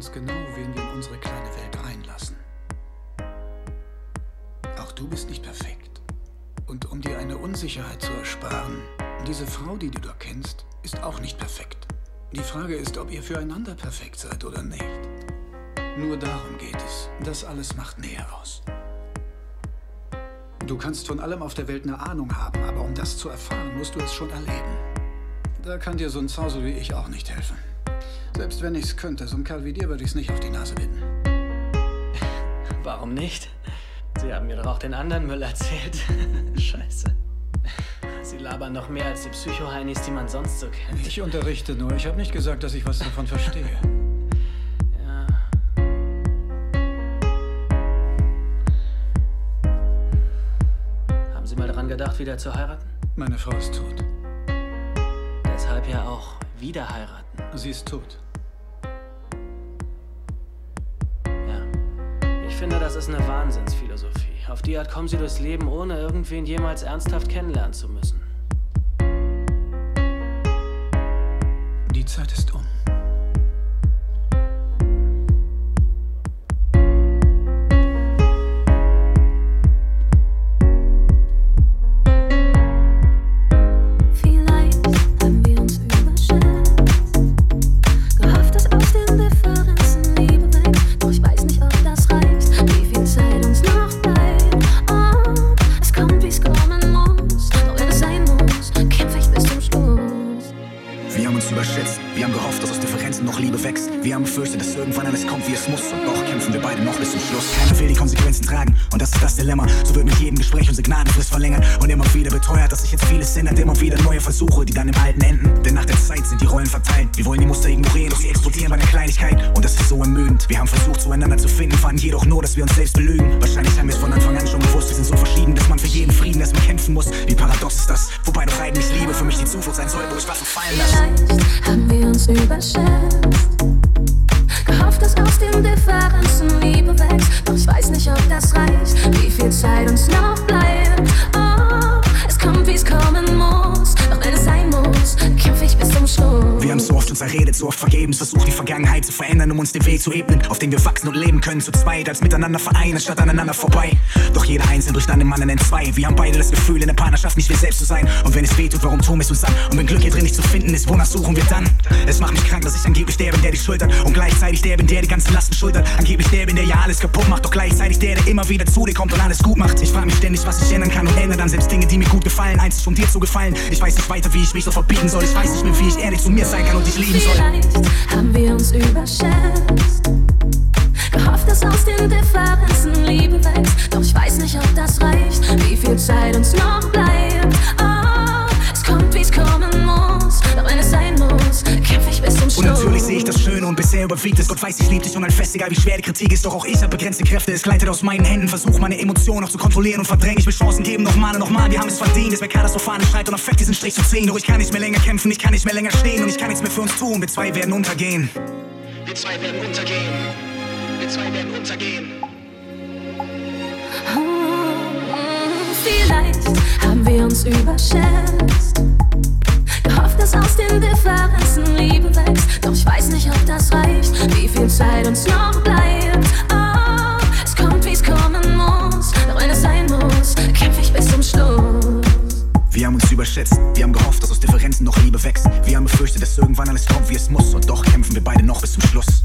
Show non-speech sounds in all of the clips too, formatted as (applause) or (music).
uns genau, wen wir in unsere kleine Welt reinlassen. Auch du bist nicht perfekt. Und um dir eine Unsicherheit zu ersparen, diese Frau, die du da kennst, ist auch nicht perfekt. Die Frage ist, ob ihr füreinander perfekt seid oder nicht. Nur darum geht es. Das alles macht Nähe aus. Du kannst von allem auf der Welt eine Ahnung haben, aber um das zu erfahren, musst du es schon erleben. Da kann dir so ein Zausel wie ich auch nicht helfen. Selbst wenn ich's könnte, so ein Kerl wie dir würde ich's nicht auf die Nase binden. (laughs) Warum nicht? Sie haben mir doch auch den anderen Müll erzählt. (laughs) Scheiße. Sie labern noch mehr als die Psycho-Heinis, die man sonst so kennt. Ich unterrichte nur. Ich habe nicht gesagt, dass ich was davon verstehe. (laughs) Ja. Haben Sie mal daran gedacht, wieder zu heiraten? Meine Frau ist tot. Deshalb ja auch wieder heiraten. Sie ist tot. Das ist eine Wahnsinnsphilosophie. Auf die Art kommen Sie durchs Leben, ohne irgendwen jemals ernsthaft kennenlernen zu müssen. Können, zu zweit, als miteinander vereinen, statt aneinander vorbei. Doch jeder einzeln durch dann den Mann in zwei. Wir haben beide das Gefühl, in der Partnerschaft nicht wir selbst zu sein. Und wenn es weh tut, warum tun wir es uns an? Und wenn Glück hier drin nicht zu finden ist, wonach suchen wir dann? Es macht mich krank, dass ich angeblich der bin, der dich schultert. Und gleichzeitig der bin, der die ganzen Lasten schultert. Angeblich der bin, der ja alles kaputt macht. Doch gleichzeitig der, der immer wieder zu dir kommt und alles gut macht. Ich frage mich ständig, was ich ändern kann und ändere dann selbst Dinge, die mir gut gefallen. Einzig um dir zu gefallen. Ich weiß nicht weiter, wie ich mich so verbieten soll. Ich weiß nicht mehr, wie ich ehrlich zu mir sein kann und dich lieben soll. Vielleicht haben wir uns überschätzt. Dass aus den Differenzen Liebe wächst. Doch ich weiß nicht, ob das reicht. Wie viel Zeit uns noch bleibt. Oh, es kommt, wie's kommen muss. Doch wenn es sein muss, kämpfe ich bis zum Schluss. Und natürlich sehe ich das Schöne und bisher überwiegt es. Gott weiß, ich lieb dich und ein fest, egal wie schwer die Kritik ist. Doch auch ich habe begrenzte Kräfte, es gleitet aus meinen Händen. Versuch meine Emotionen auch zu kontrollieren und verdrängen. Ich will Chancen geben, nochmal und nochmal. Wir haben es verdient. Es wäre katastrophal, Streit und affekt diesen Strich zu ziehen. Doch ich kann nicht mehr länger kämpfen, ich kann nicht mehr länger stehen und ich kann nichts mehr für uns tun. Wir zwei werden untergehen. Wir zwei werden untergehen. Wir zwei werden untergehen. Vielleicht haben wir uns überschätzt. Gehofft, dass aus den Differenzen Liebe wächst. Doch ich weiß nicht, ob das reicht. Wie viel Zeit uns noch bleibt. Oh, es kommt, wie's kommen muss. Doch wenn es sein muss, kämpfe ich bis zum Schluss. Wir haben uns überschätzt, wir haben gehofft, dass aus Differenzen noch Liebe wächst. Wir haben befürchtet, dass irgendwann alles kommt, wie es muss. Und doch kämpfen wir beide noch bis zum Schluss.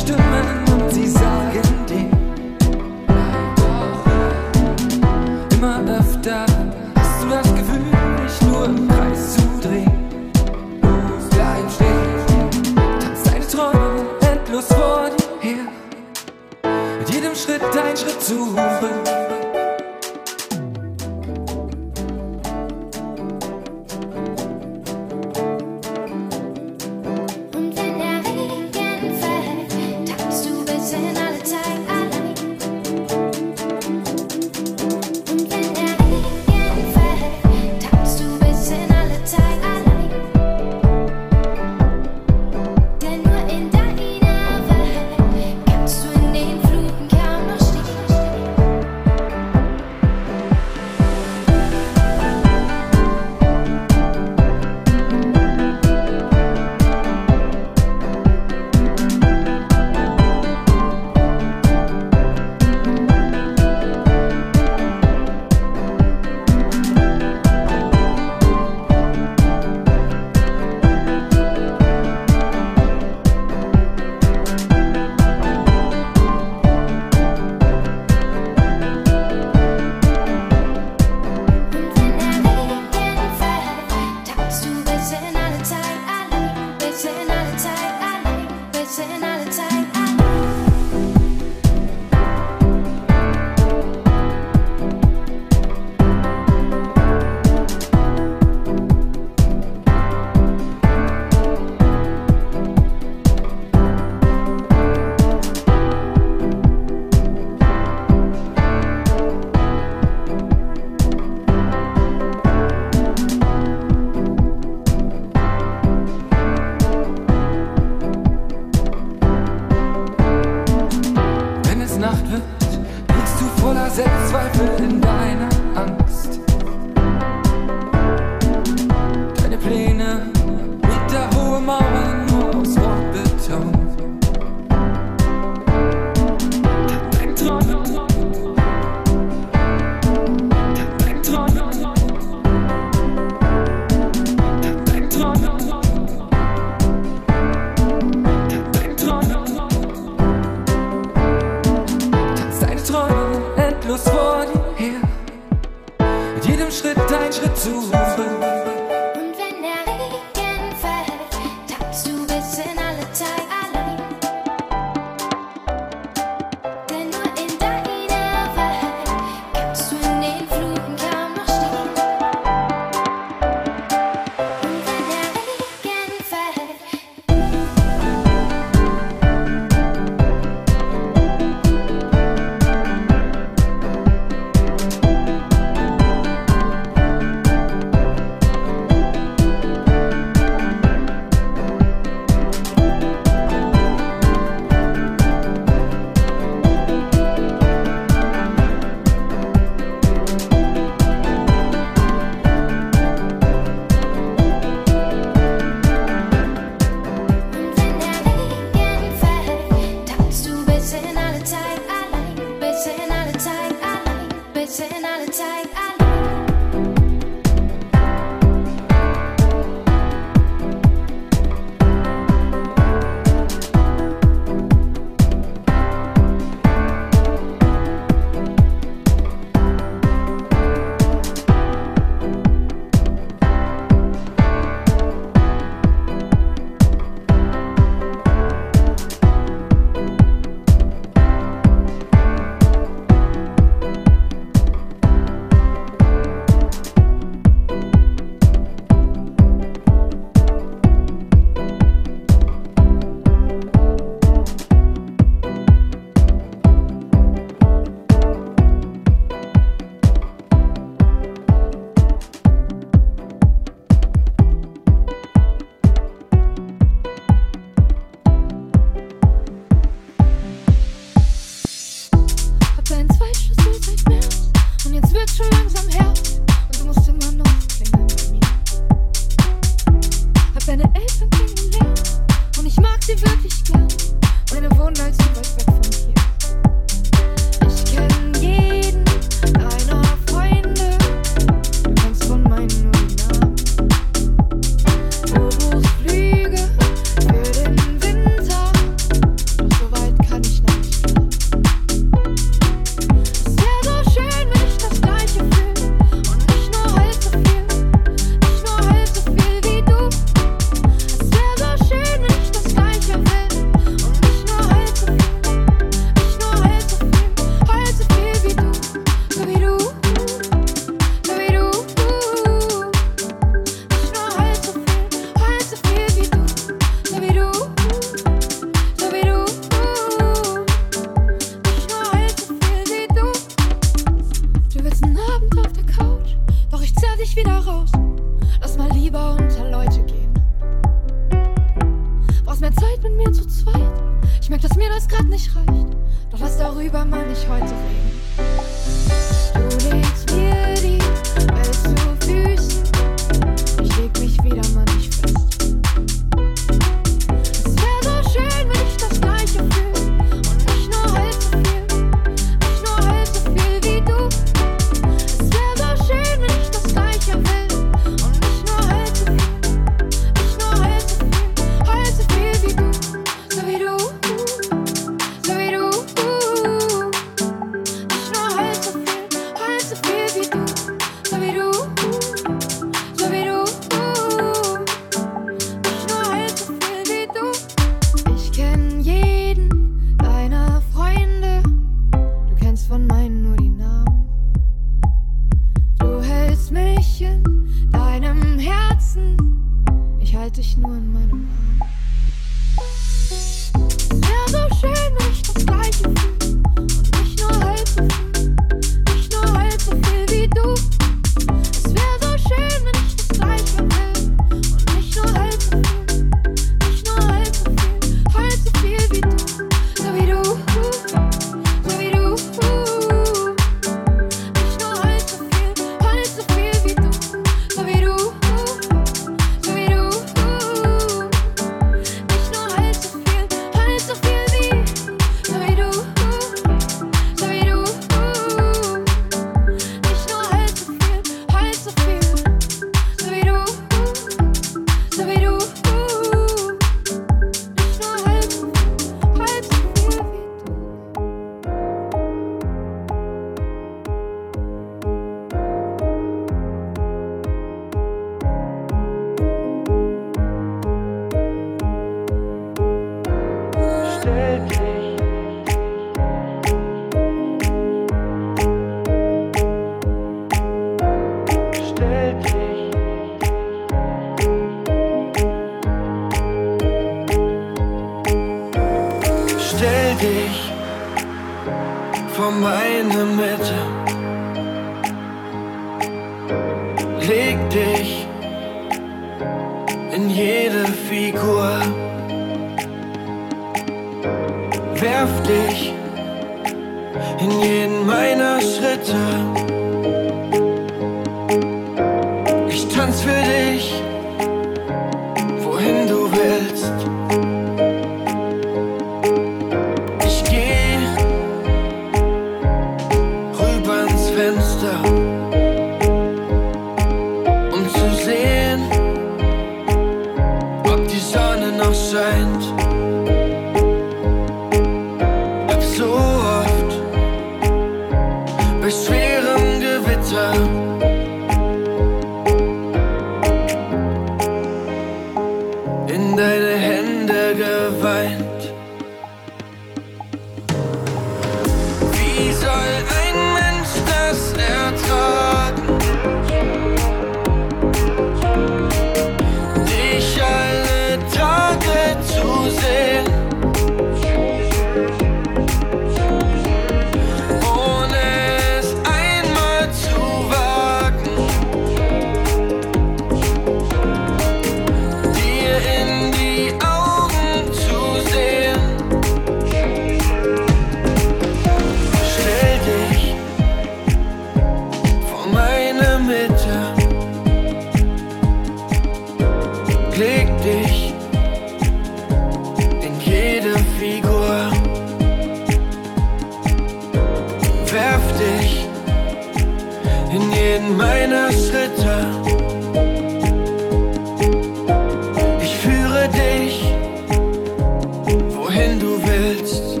It's.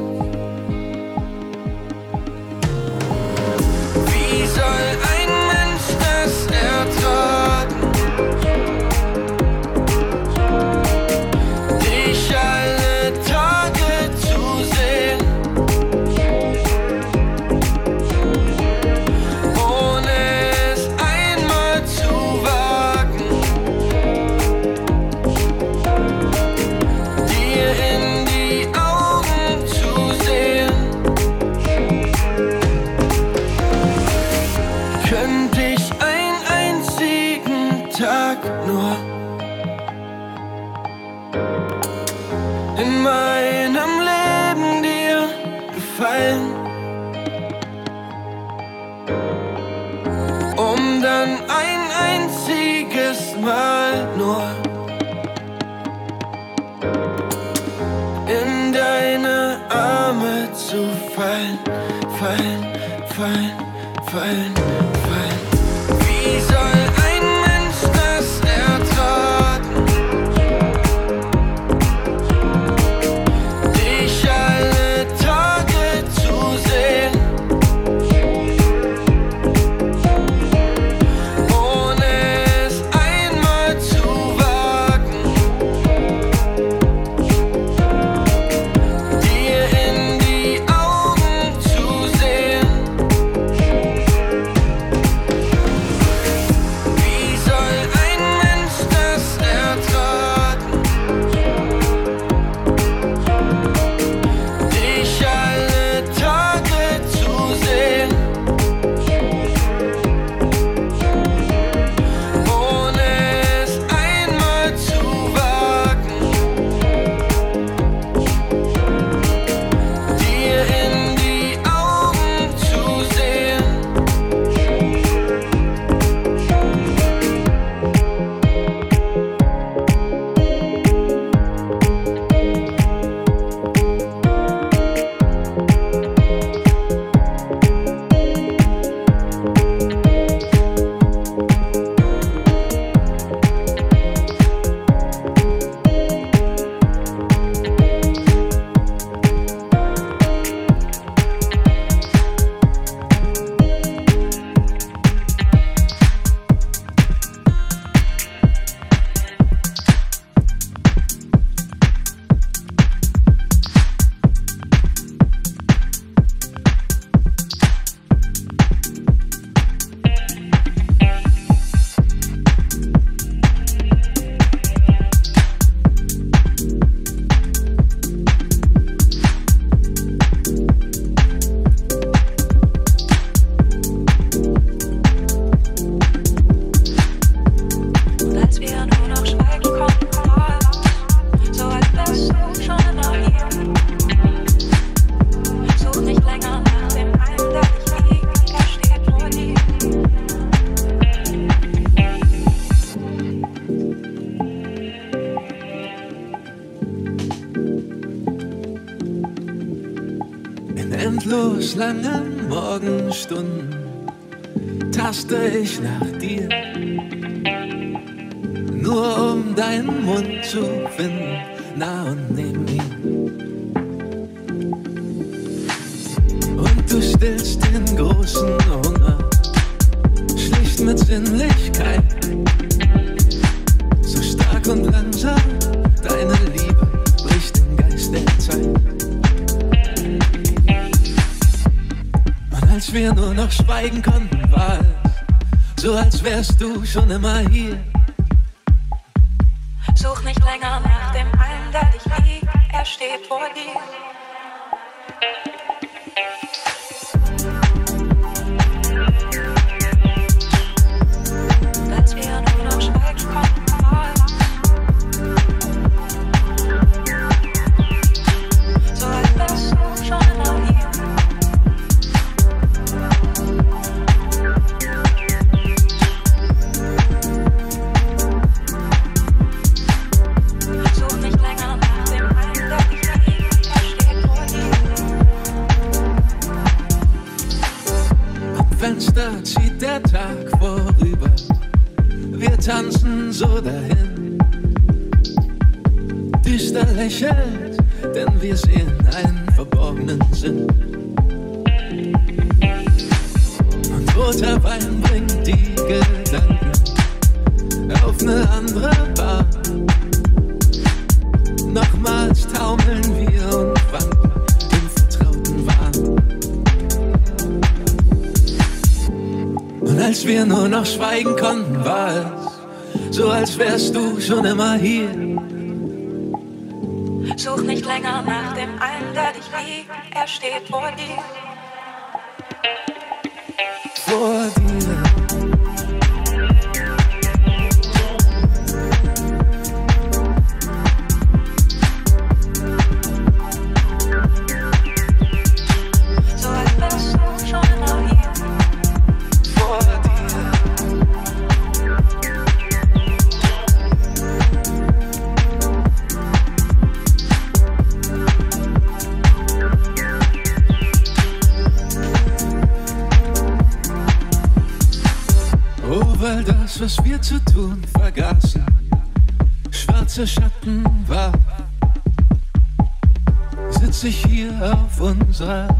Taste ich so, als wärst du schon immer hier. zu tun vergaßen, schwarze Schatten war, sitze ich hier auf unserer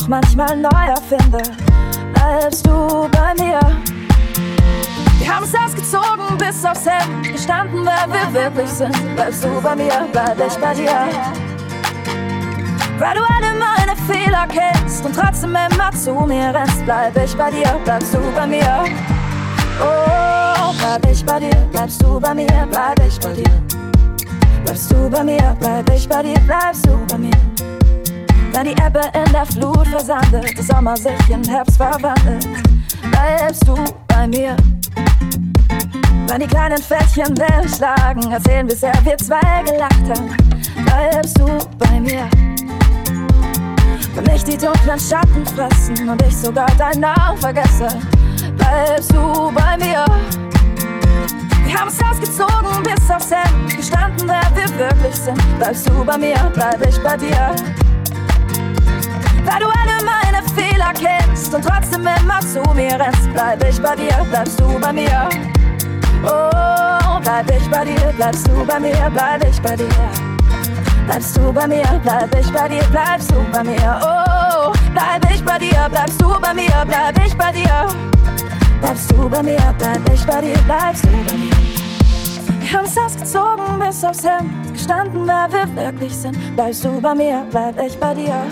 auch manchmal neu erfinde, bleibst du bei mir. Wir haben es ausgezogen, bis aufs Hemd, gestanden, wer wir wirklich sind. Bleibst du bei mir, bleib ich bei dir. Weil du alle meine Fehler kennst und trotzdem immer zu mir rennst, bleib ich bei dir, bleibst du bei mir. Oh, bleib ich bei dir, bleibst du bei mir, bleib ich bei dir. Bleibst du bei mir, bleib ich bei dir, bleibst du bei mir. Wenn die Ebbe in der Flut versandet, der Sommer sich in Herbst verwandelt, bleibst du bei mir. Wenn die kleinen Fältchen Wellen schlagen, erzählen, wie sehr wir zwei gelacht haben, bleibst du bei mir. Wenn mich die dunklen Schatten fressen und ich sogar deinen Namen vergesse, bleibst du bei mir. Wir haben es ausgezogen bis aufs Hemd, gestanden, wer wir wirklich sind. Bleibst du bei mir, bleib ich bei dir. Weil du alle meine Fehler kennst und trotzdem immer zu mir rennst, bleib ich bei dir, bleibst du bei mir. Oh, bleib ich bei dir, bleibst du bei mir, bleib ich bei dir. Bleibst du bei mir, bleib ich bei dir, bleibst du bei mir. Oh, bleib ich bei dir, bleibst du bei mir, bleib ich bei dir. Bleibst du bei mir, bleib ich bei dir, bleibst du bei mir. Wir haben's ausgezogen bis aufs Hemd, gestanden, wer wir wirklich sind. Bleibst du bei mir, bleib ich bei dir.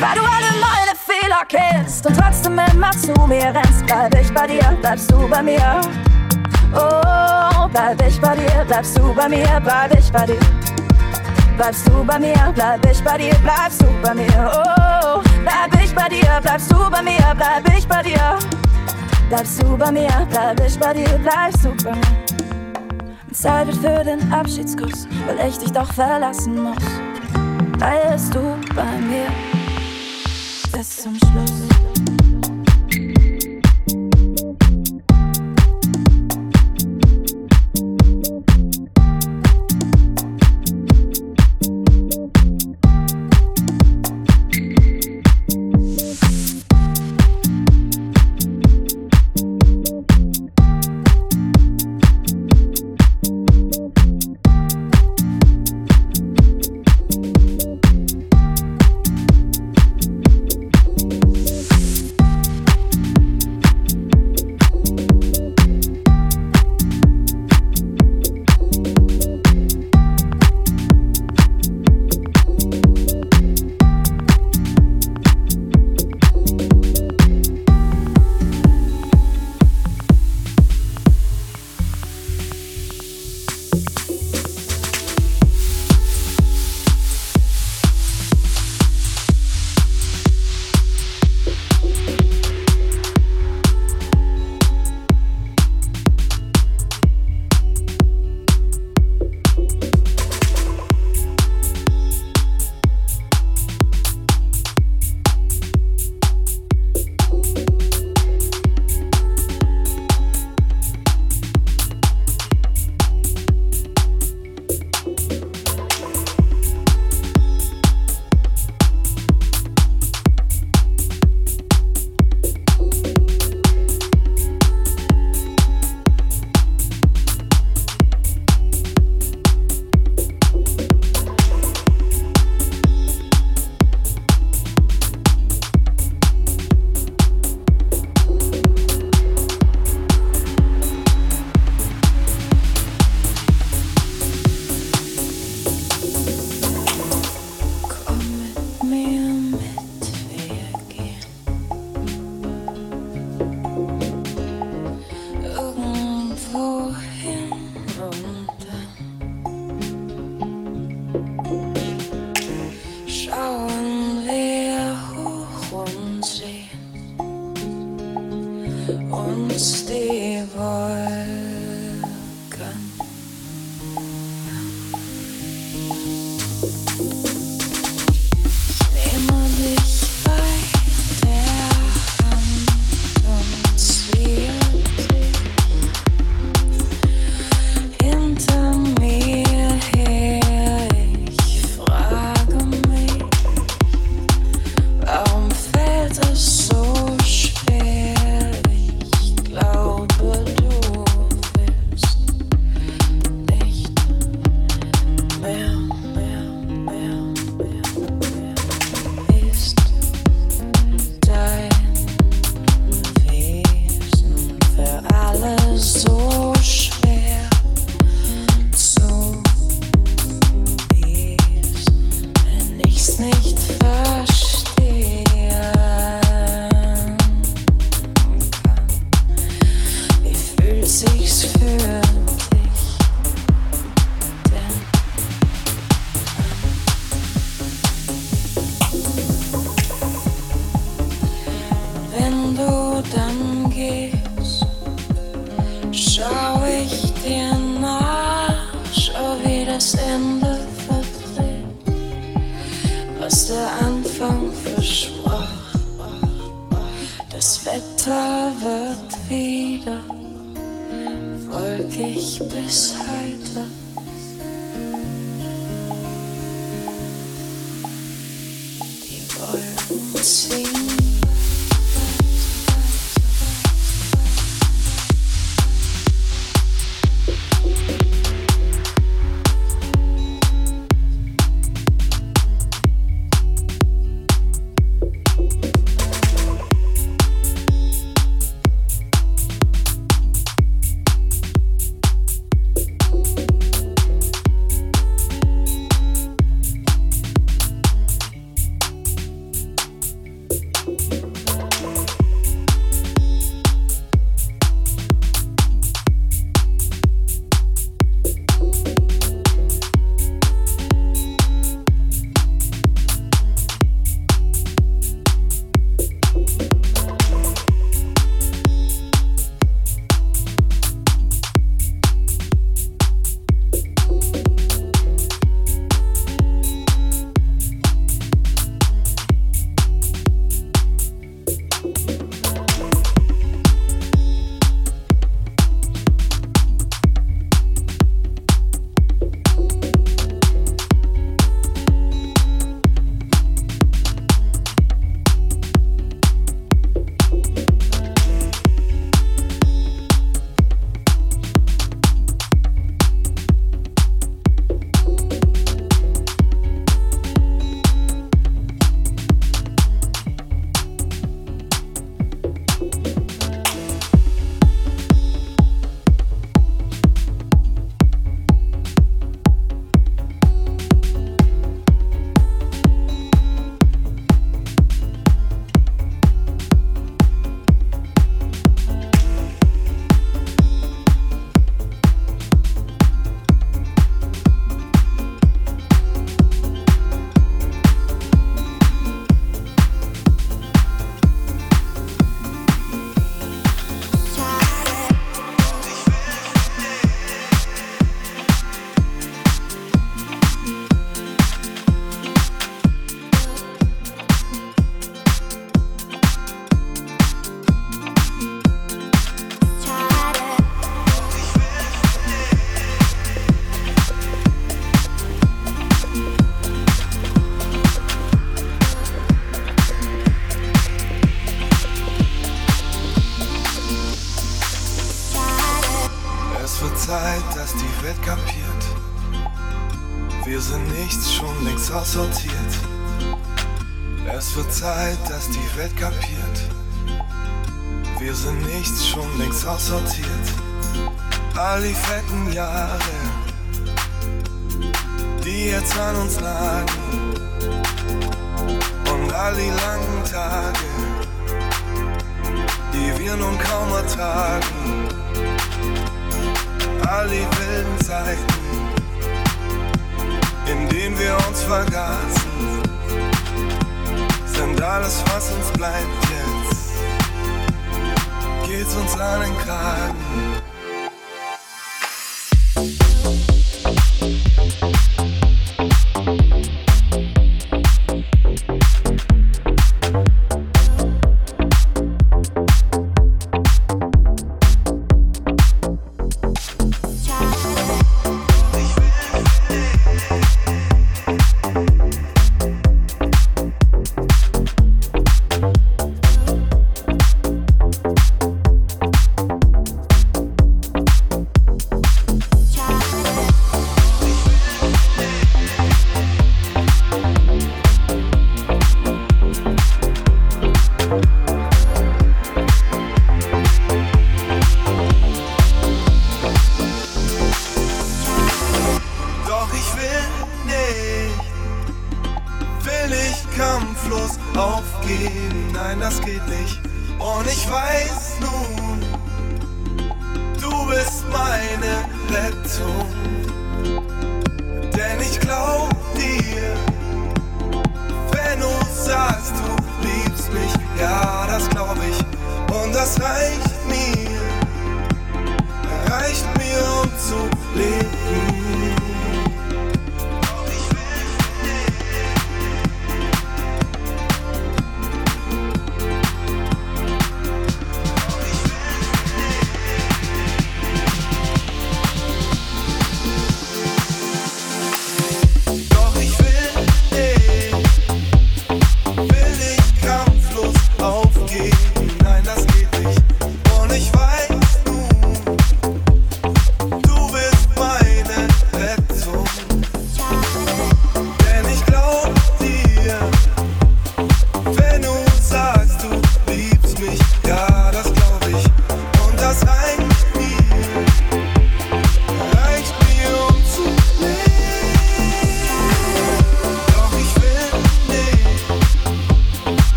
Weil du alle meine Fehler kennst und trotzdem immer zu mir rennst, bleib ich bei dir, bleibst du bei mir. Oh, bleib ich bei dir, bleibst du bei mir, bleib ich bei dir. Bleibst du bei mir, bleib ich bei dir, bleibst du bei mir. Oh, bleib ich bei dir, bleibst du bei mir, bleib ich bei dir. Bleibst du bei mir, bleib ich bei dir, bleibst du bei mir. Und Zeit wird für den Abschiedskuss, weil ich dich doch verlassen muss. Bleibst du bei mir bis zum Schluss.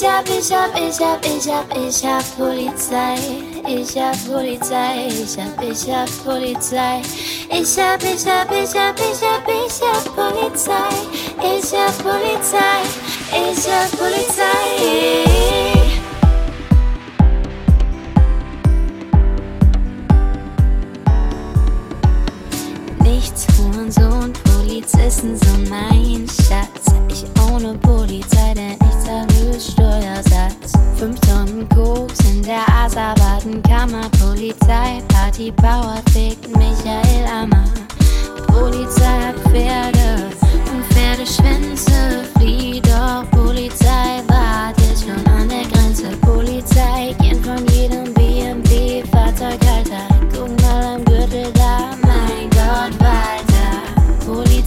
Ich hab, ich hab, ich hab, ich hab, ich hab Polizei. Ich hab Polizei, ich hab, ich hab Polizei. Ich hab, ich hab, ich hab, ich hab, ich hab Polizei. Ich hab Polizei, ich hab Polizei.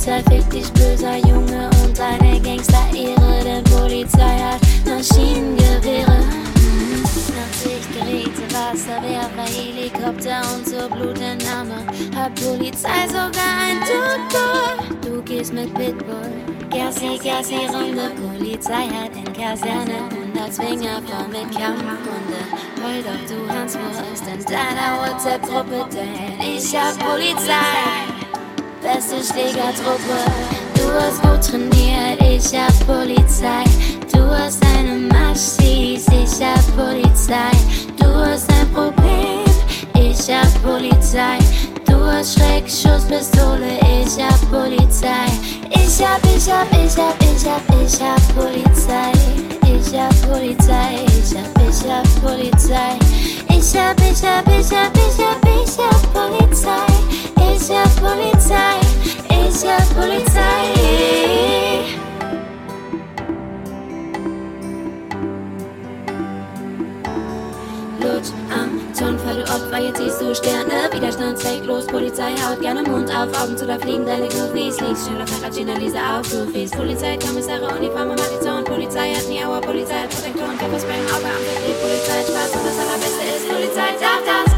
Polizei fickt dich böser Junge und deine Gangster-Ehre, denn Polizei hat Maschinengewehre. Mhm. 80 Geräte, Wasserwerfer, Helikopter und zur Blutentnahme. Hat Polizei sogar ein Tutor. Du gehst mit Pitbull. Gassi, Gassi, Runde. Polizei hat in Kaserne 100 Zwinger voll mit Kampfhunde. Heul doch, du Hanswurst, in deiner WhatsApp-Gruppe, denn ich hab Polizei. Beste Schlägertruppe. Du hast gut trainiert, ich hab Polizei. Du hast eine Maschis, ich hab Polizei. Du hast ein Problem, ich hab Polizei. Du hast Schreckschusspistole, ich hab Polizei. Ich hab, ich hab, ich hab, ich hab, ich hab Polizei. Ich hab Polizei, ich hab, ich hab Polizei. Ich hab, ich hab, ich hab, ich hab, ich hab Polizei. Ich hab Polizei, ich hab Polizei. Lutsch am Tonfall, du Opfer, jetzt siehst du Sterne. Widerstandsfähig, Polizei haut gerne Mund auf. Augen zu, da fliegen deine Goofies. Liegst schneller Fahrradschina, Lisa auf Goofies. Polizei, Kommissare, Uniform, Matiton. Polizei hat nie Auer, Polizei hat Protektoren. Pfefferspray im Auge, am Polizei Spaß. Und das allerbeste ist, Polizei darf das.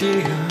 Teile ich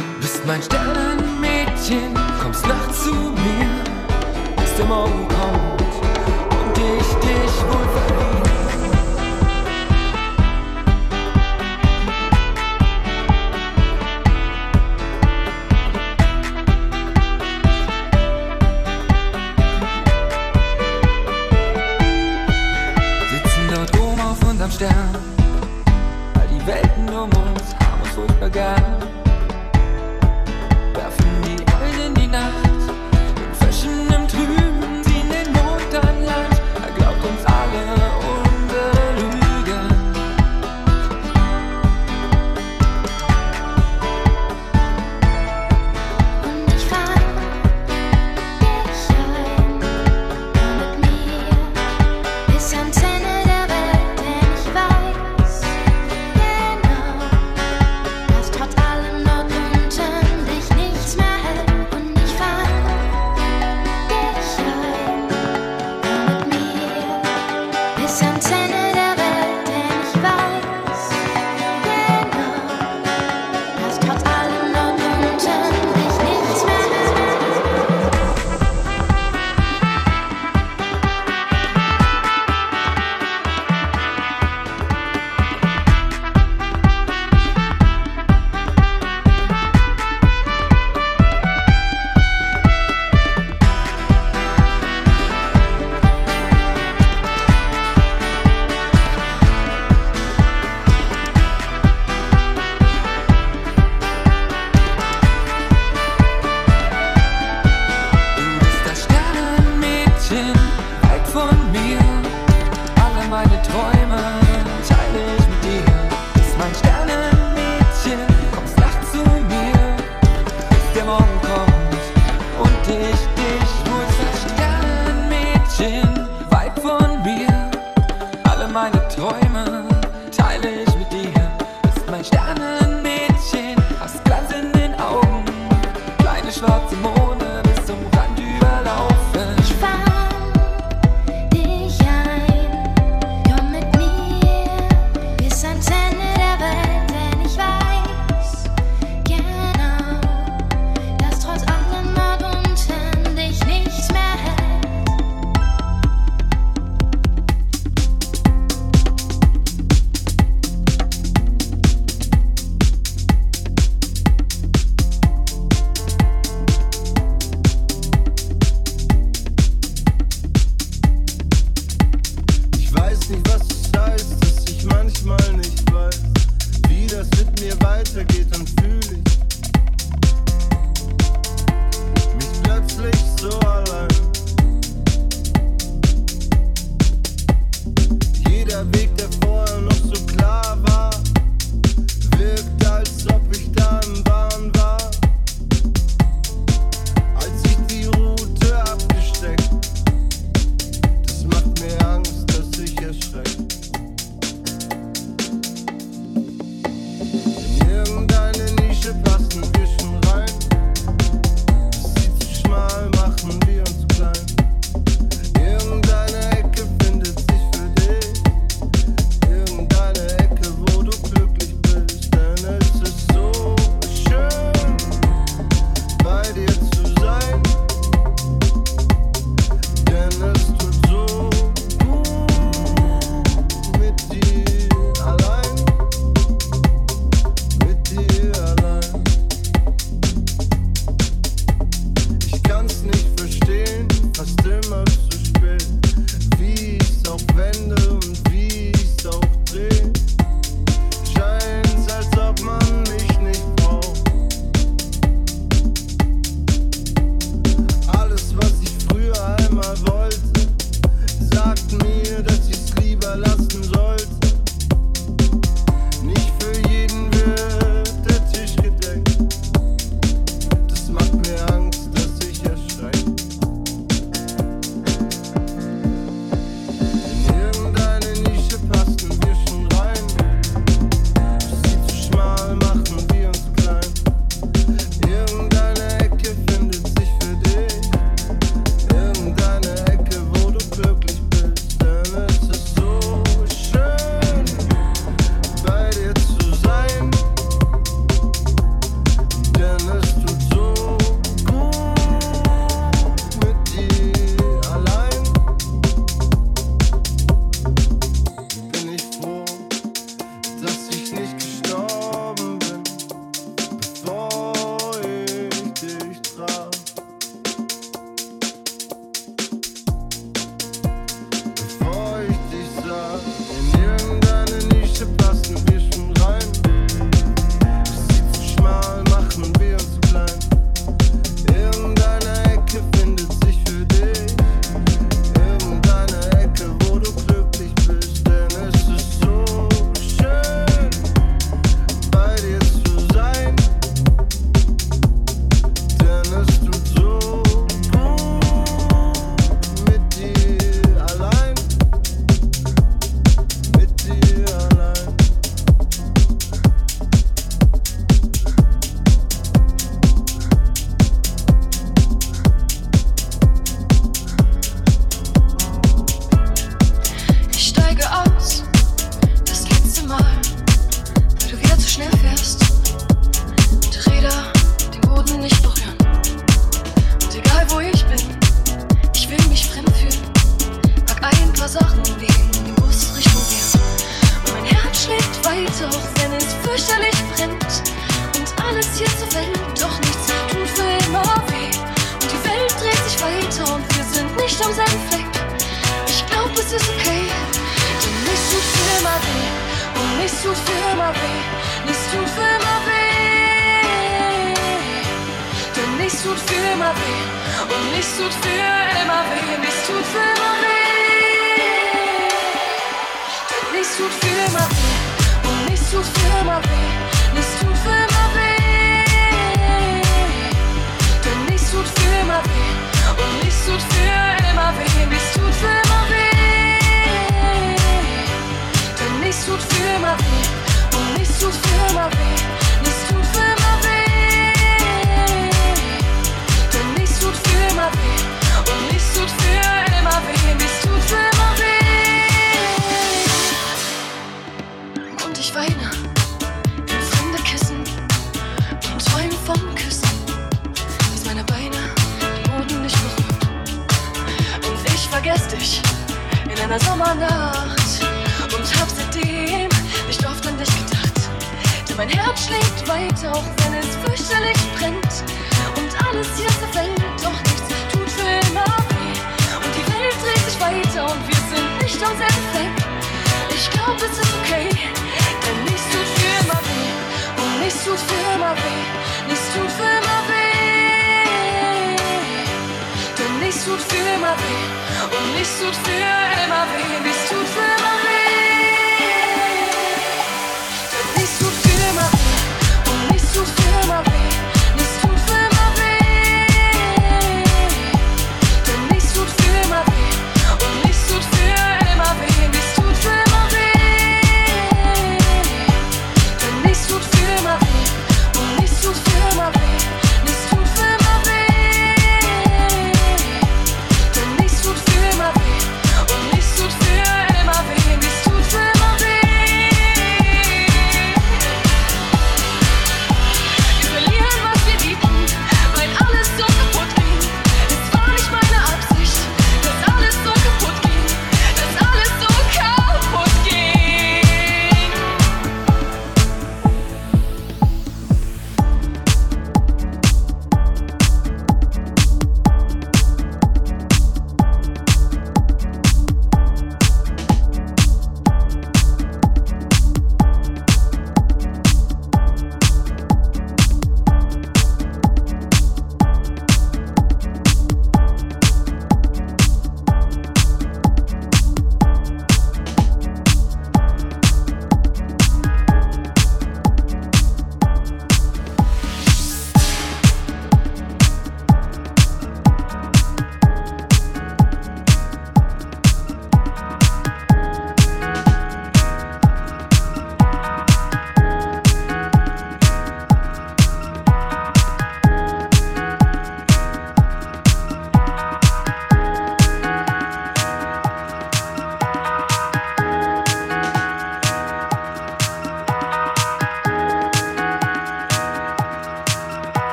und nichts tut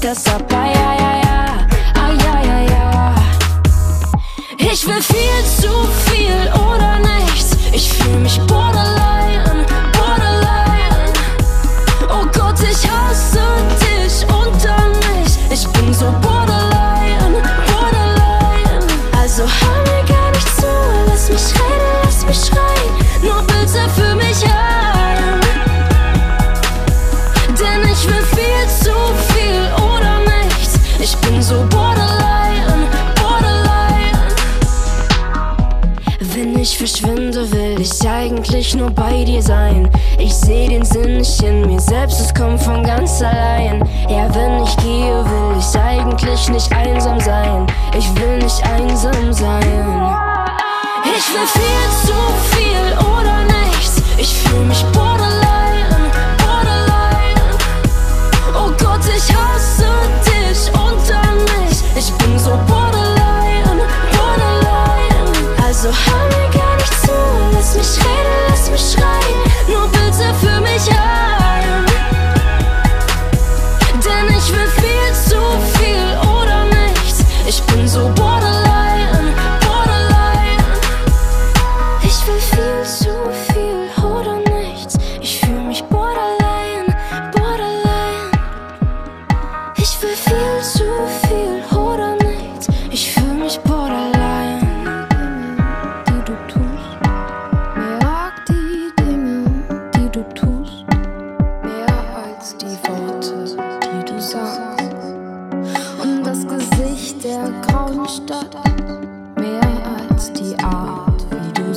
dessa paia ich nur bei dir sein. Ich seh den Sinn nicht in mir selbst, es kommt von ganz allein. Ja, wenn ich gehe, will ich eigentlich nicht einsam sein. Ich will nicht einsam sein. Ich will viel zu viel oder nichts. Ich fühle mich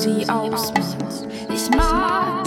sie ausmacht. Ich mag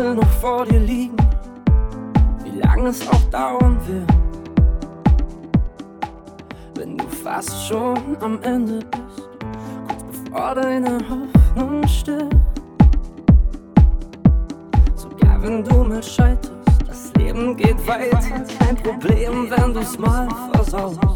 Schritte noch vor dir liegen, wie lange es auch dauern wird. Wenn du fast schon am Ende bist, kurz bevor deine Hoffnung stirbt. Sogar wenn du mal scheiterst, das Leben geht weiter. Kein Problem, wenn du es mal versaust.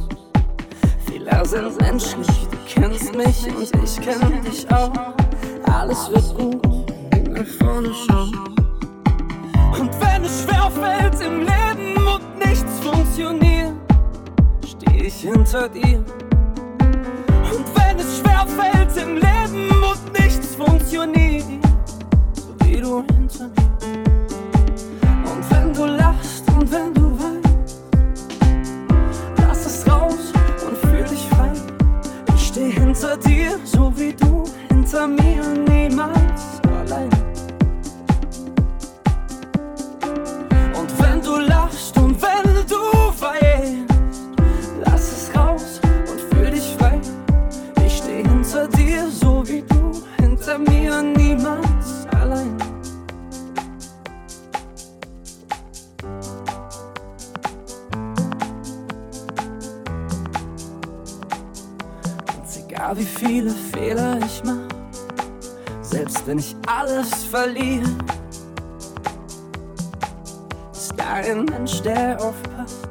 Egal wie viele Fehler ich mach, selbst wenn ich alles verliere, ist da ein Mensch, der aufpasst.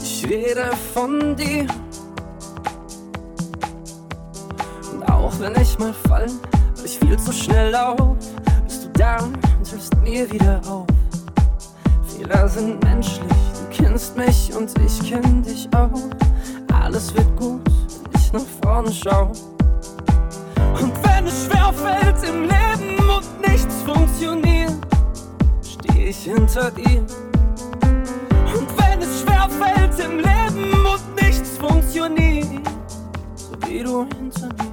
Ich rede von dir. Und auch wenn ich mal fall, weil ich viel zu schnell lauf, bist du da und hilfst mir wieder auf. Fehler sind menschlich, du kennst mich und ich kenn dich auch. Alles wird gut vorne schauen. Und wenn es schwer fällt im Leben und nichts funktioniert, stehe ich hinter dir. Und wenn es schwer fällt im Leben und nichts funktioniert, so wie du hinter mir.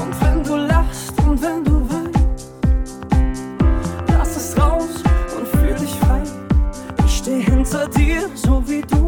Und wenn du lachst und wenn du willst, lass es raus und fühl dich frei. Ich stehe hinter dir, so wie du.